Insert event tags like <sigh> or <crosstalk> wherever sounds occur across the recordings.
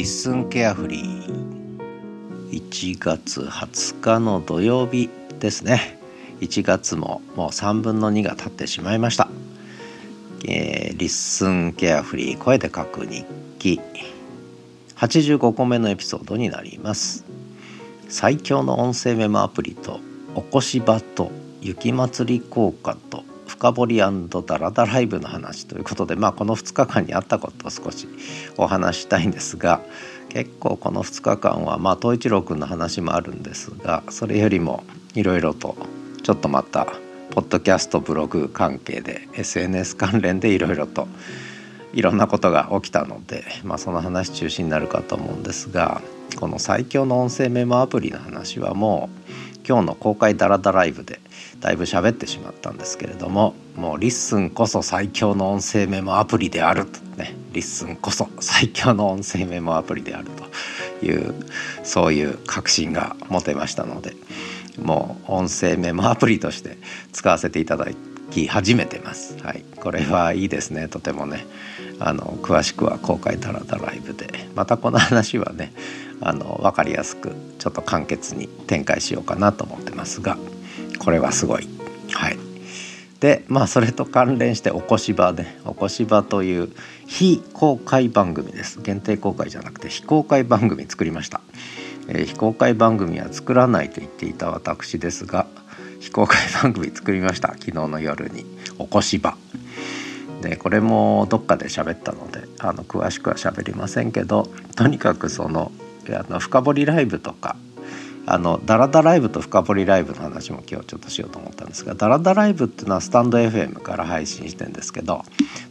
LISTEN carefree。1月20日の土曜日ですね。1月ももう3分の2が経ってしまいました、えー、 LISTEN carefree 声で書く日記。85個目のエピソードになります。最強の音声メモアプリとおこし場と雪まつり効果と深掘りダラダライブの話ということでまあこの2日間にあったことを少しお話したいんですが結構この2日間はまあ一郎君の話もあるんですがそれよりもいろいろとちょっとまたポッドキャストブログ関係で SNS 関連でいろいろといろんなことが起きたので、まあ、その話中心になるかと思うんですがこの最強の音声メモアプリの話はもう今日の公開ダラダライブでだいぶ喋ってしまったんですけれどももう LISTEN こそ最強の音声メモアプリであるとね LISTEN こそ最強の音声メモアプリであるというそういう確信が持てましたのでもう音声メモアプリとして使わせていただき始めてます。はい、これはいいですねとてもねあの詳しくは公開タラタライブでまたこの話はねあの分かりやすくちょっと簡潔に展開しようかなと思ってますが。これはすごい。はい、でまあそれと関連して「おこし場」ね「おこし場」という非公開番組です。限定公開じゃなくて非公開番組作りました、えー、非公開番組は作らないと言っていた私ですが非公開番組作りました。昨日の夜に「おこし場」でこれもどっかで喋ったのであの詳しくは喋りませんけどとにかくそのあの深掘りライブとかあのダラダライブと深掘りライブの話も今日ちょっとしようと思ったんですがダラダライブっていうのはスタンド FM から配信してんですけど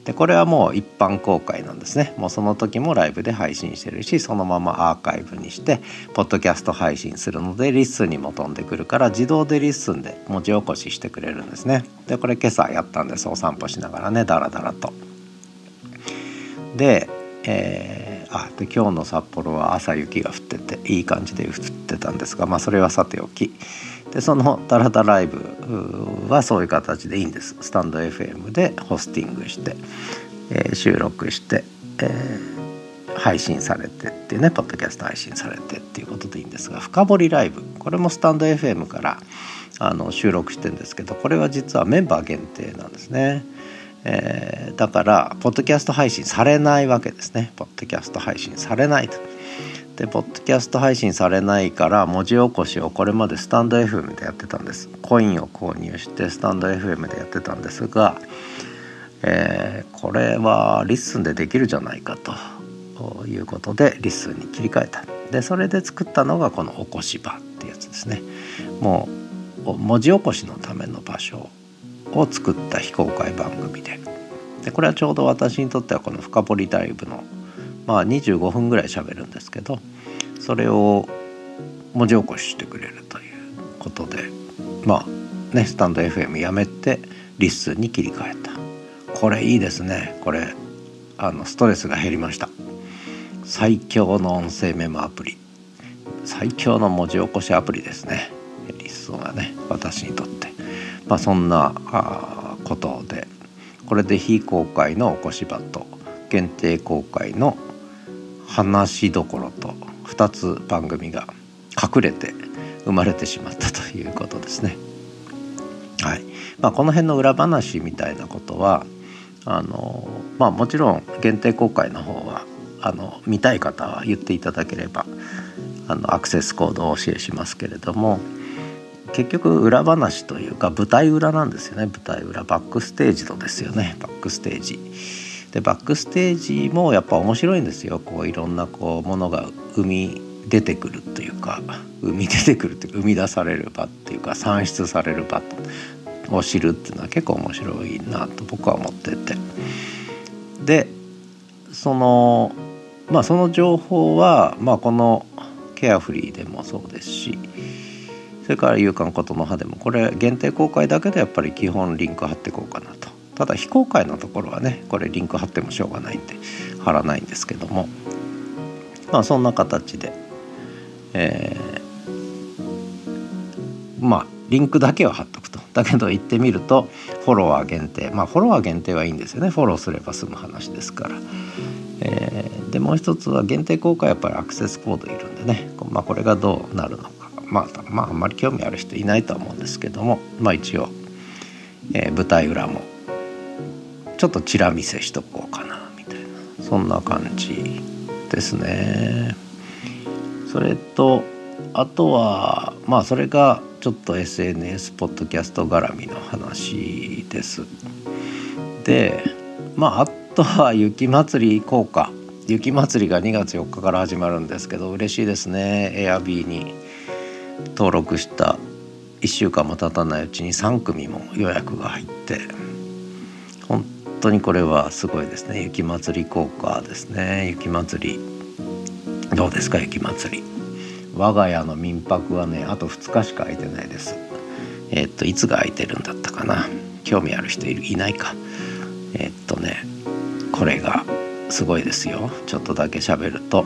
でこれはもう一般公開なんですね。もうその時もライブで配信してるしそのままアーカイブにしてポッドキャスト配信するので LISTEN にも飛んでくるから自動で LISTEN で文字起こししてくれるんですね。でこれ今朝やったんです。お散歩しながらねダラダラと。でえーあで今日の札幌は朝雪が降ってていい感じで降ってたんですがまあそれはさておき。でそのダラダライブはそういう形でいいんです。 stand.fm でホスティングして、えー、収録して、えー、配信されてっていうねポッドキャスト配信されてっていうことでいいんですが深掘りライブ。これもスタンド FM からあの収録してるんですけどこれは実はメンバー限定なんですね。えー、だからポッドキャスト配信されないわけですね。ポッドキャスト配信されないと。でポッドキャスト配信されないから文字起こしをこれまでスタンド FM でやってたんです。コインを購入してスタンド FM でやってたんですが、えー、これは LISTEN でできるじゃないかと。いうことで LISTEN に切り替えた。でそれで作ったのがこの起こし場ってやつですね。もう文字起こしのための場所を作った非公開番組で。でこれはちょうど私にとってはこの「深掘りライブの」まあ25分ぐらい喋るんですけどそれを文字起こししてくれるということでまあねスタンド FM やめてリッスンに切り替えた。これいいですね。これあのストレスが減りました。最強の音声メモアプリ。最強の文字起こしアプリですね。 LISTEN はね私にとって。まあ、そんなあことでこれで非公開のおこし場と限定公開の話どころと2つ番組が隠れて生まれてしまったということですね。はいまあ、この辺の裏話みたいなことはあの、まあ、もちろん限定公開の方はあの見たい方は言っていただければあのアクセスコードをお教えしますけれども結局裏話というか舞台裏なんですよね。舞台裏。バックステージとですよね。バックステージ。でバックステージもやっぱ面白いんですよ。こういろんなこうものが生み出てくるというか生み出てくるっていうか生み出される場っていうか産出される場を知るっていうのは結構面白いなと僕は思ってて。でそのまあその情報はまあこのケアフリーでもそうですしそれから「夕刊ことの葉」でもこれ限定公開だけでやっぱり基本リンク貼っていこうかなと。ただ非公開のところはねこれリンク貼ってもしょうがないんで貼らないんですけども。まあそんな形でえー、まあリンクだけは貼っとくと。だけど行ってみるとフォロワー限定。まあフォロワー限定はいいんですよね。フォローすれば済む話ですから、えー、でもう一つは限定公開はやっぱりアクセスコードいるんでね、まあ、これがどうなるのか。まあ、まああんまり興味ある人いないと思うんですけどもまあ一応、えー、舞台裏もちょっとチラ見せしとこうかなみたいなそんな感じですね。それとあとはまあそれがちょっと SNS ポッドキャスト絡みの話です。でまああとは雪まつり効果雪まつりが2月4日から始まるんですけど嬉しいですね Airb に登録した1週間も経たないうちに3組も予約が入って本当にこれはすごいですね。雪まつり効果ですね。雪まつり。どうですか？雪まつり。我が家の民泊はねあと2日しか空いてないです。えー、っといつが空いてるんだったかな。興味ある人いるいないか。えー、っとねこれがすごいですよ。ちょっとだけ喋ると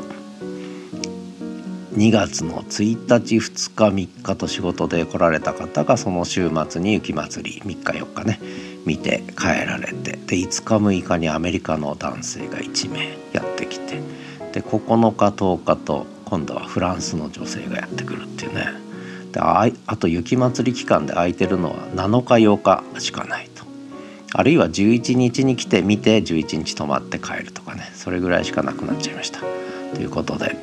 2月の1日2日3日と仕事で来られた方がその週末に雪まつり3日4日ね見て帰られてで5日6日にアメリカの男性が1名やってきてで9日10日と今度はフランスの女性がやってくるっていうね。でああと雪まつり期間で空いてるのは7日8日しかないと。あるいは11日に来て見て11日泊まって帰るとかねそれぐらいしかなくなっちゃいました。ということで、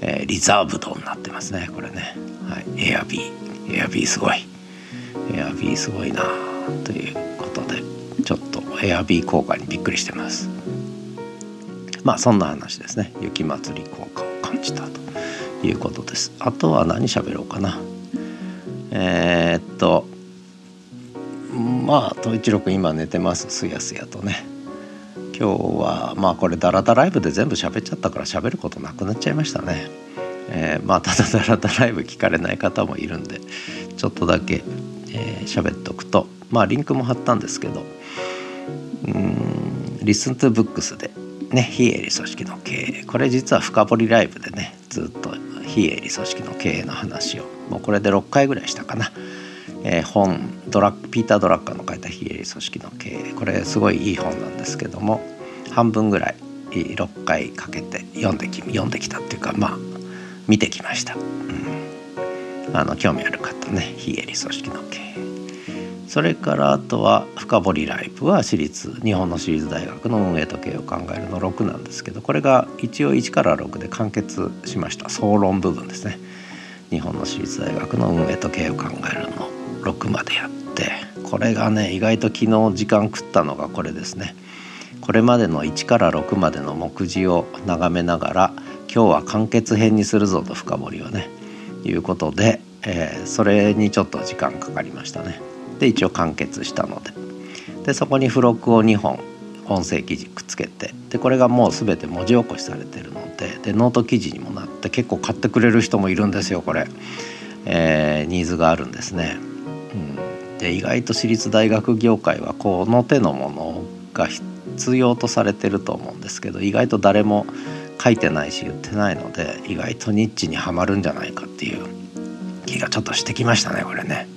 えー、リザーブドになってますねこれね、はい、エアビー。エアビーすごい。エアビーすごいなということでちょっとエアビー効果にびっくりしてます。まあそんな話ですね。雪まつり効果を感じたということです。あとは何喋ろうかな。えー、っとまあ統一郎今寝てます。すやすやとね。今日はまあこれダラダライブで全部喋っちゃったから喋ることなくなっちゃいましたね。えー、まあただダラダライブ聞かれない方もいるんでちょっとだけえー、喋っとくとまあリンクも貼ったんですけどうん「Listen to Books」でね非営利組織の経営。これ実は深掘りライブでねずっと非営利組織の経営の話をもうこれで6回ぐらいしたかな、えー、本ドラピーター・ドラッカーの書いた非営利組織の経営これすごいいい本なんですけども半分ぐらい6回かけて読んでき読んできたっていうかまあ見てきました、うん、あの興味ある方ね非営利組織の経営。それからあとは深掘りライブは私立日本の私立大学の運営と経営を考えるの6なんですけどこれが一応1から6で完結しました総論部分ですね。日本の私立大学の運営と経営を考えるの6までやってこれがね意外と昨日時間食ったのがこれですねこれまでの1から6までの目次を眺めながら今日は完結編にするぞと深掘りをねいうことで、えー、それにちょっと時間かかりましたね。で一応完結したのででそこに付録を2本音声記事くっつけてでこれがもう全て文字起こしされてるのででノート記事にもなって結構買ってくれる人もいるんですよこれ、えー、ニーズがあるんですね。で意外と私立大学業界はこの手のものが必要とされてると思うんですけど意外と誰も書いてないし言ってないので意外とニッチにはまるんじゃないかっていう気がちょっとしてきましたねこれね。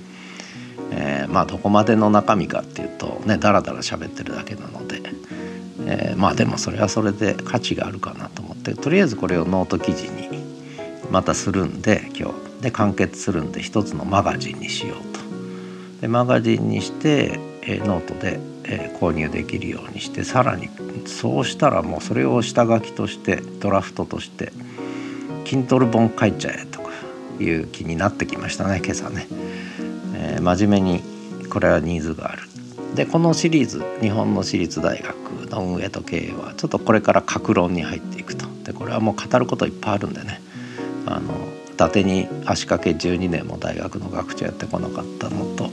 えー、まあどこまでの中身かっていうとねダラダラ喋ってるだけなので、えー、まあでもそれはそれで価値があるかなと思ってとりあえずこれをノート記事にまたするんで今日で完結するんで一つのマガジンにしようと。でマガジンにして、え、ノートで、え、購入できるようにしてさらにそうしたらもうそれを下書きとしてドラフトとして Kindle 本書いちゃえとかいう気になってきましたね今朝ね。えー、真面目にこれはニーズがある。でこのシリーズ日本の私立大学の運営と経営はちょっとこれから各論に入っていくとでこれはもう語ることいっぱいあるんでねあの達に足掛け12年も大学の学長やってこなかったのと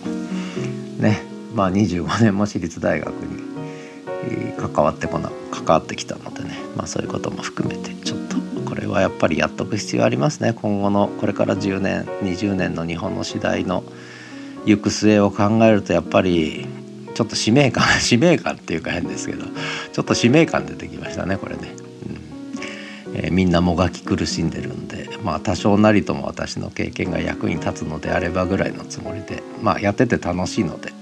ねまあ25年も私立大学に関わってこな関わってきたのでね、まあ、そういうことも含めてちょっとこれはやっぱりやっとく必要ありますね今後のこれから10年20年の日本の次第の行く末を考えるとやっぱりちょっと使命感 <laughs> 使命感っていうか変ですけどちょっと使命感出てきましたねこれね。えー、みんなもがき苦しんでるんでまあ多少なりとも私の経験が役に立つのであればぐらいのつもりでまあやってて楽しいので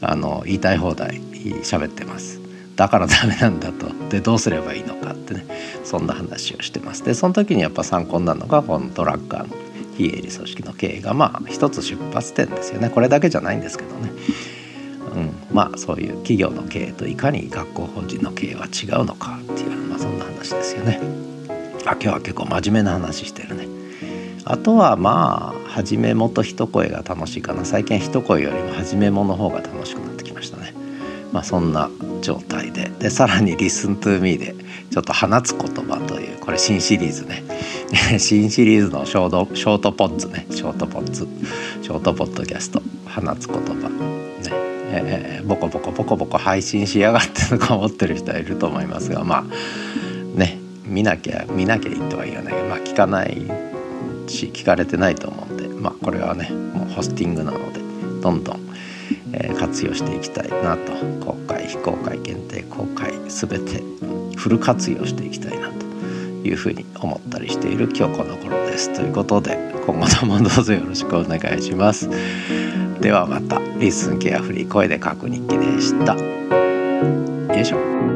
あの言いたい放題喋ってます。だからダメなんだと。でどうすればいいのかってね。そんな話をしてます。でその時にやっぱ参考になるのがこのトラッカーの非営利組織の経営がまあ一つ出発点ですよね。これだけじゃないんですけどね、うん、まあそういう企業の経営といかに学校法人の経営は違うのかっていう、まあ、そんな話ですよね。あ今日は結構真面目な話してるね。あとはまあ初めもと一声が楽しいかな。最近一声よりも初めもの方が楽しくなってきましたね。まあそんな状態で。でさらに「Listen to Me」でちょっと放つ言葉というこれ新シリーズね。<laughs> 新シリーズのショートショートポッツね。ショートポッツショートポッドキャスト。放つ言葉ね。え、ボコボコボコボコ配信しやがってとか思ってる人はいると思いますがまあ見なきゃ見なきゃいいとは言わないけどまあ聞かないし聞かれてないと思うんでまあこれはねもうホスティングなのでどんどん、えー、活用していきたいなと公開非公開限定公開全てフル活用していきたいなというふうに思ったりしている今日この頃です。ということで今後ともどうぞよろしくお願いします。ではまたリスンケアフリー声で書く日記でした。よいしょ。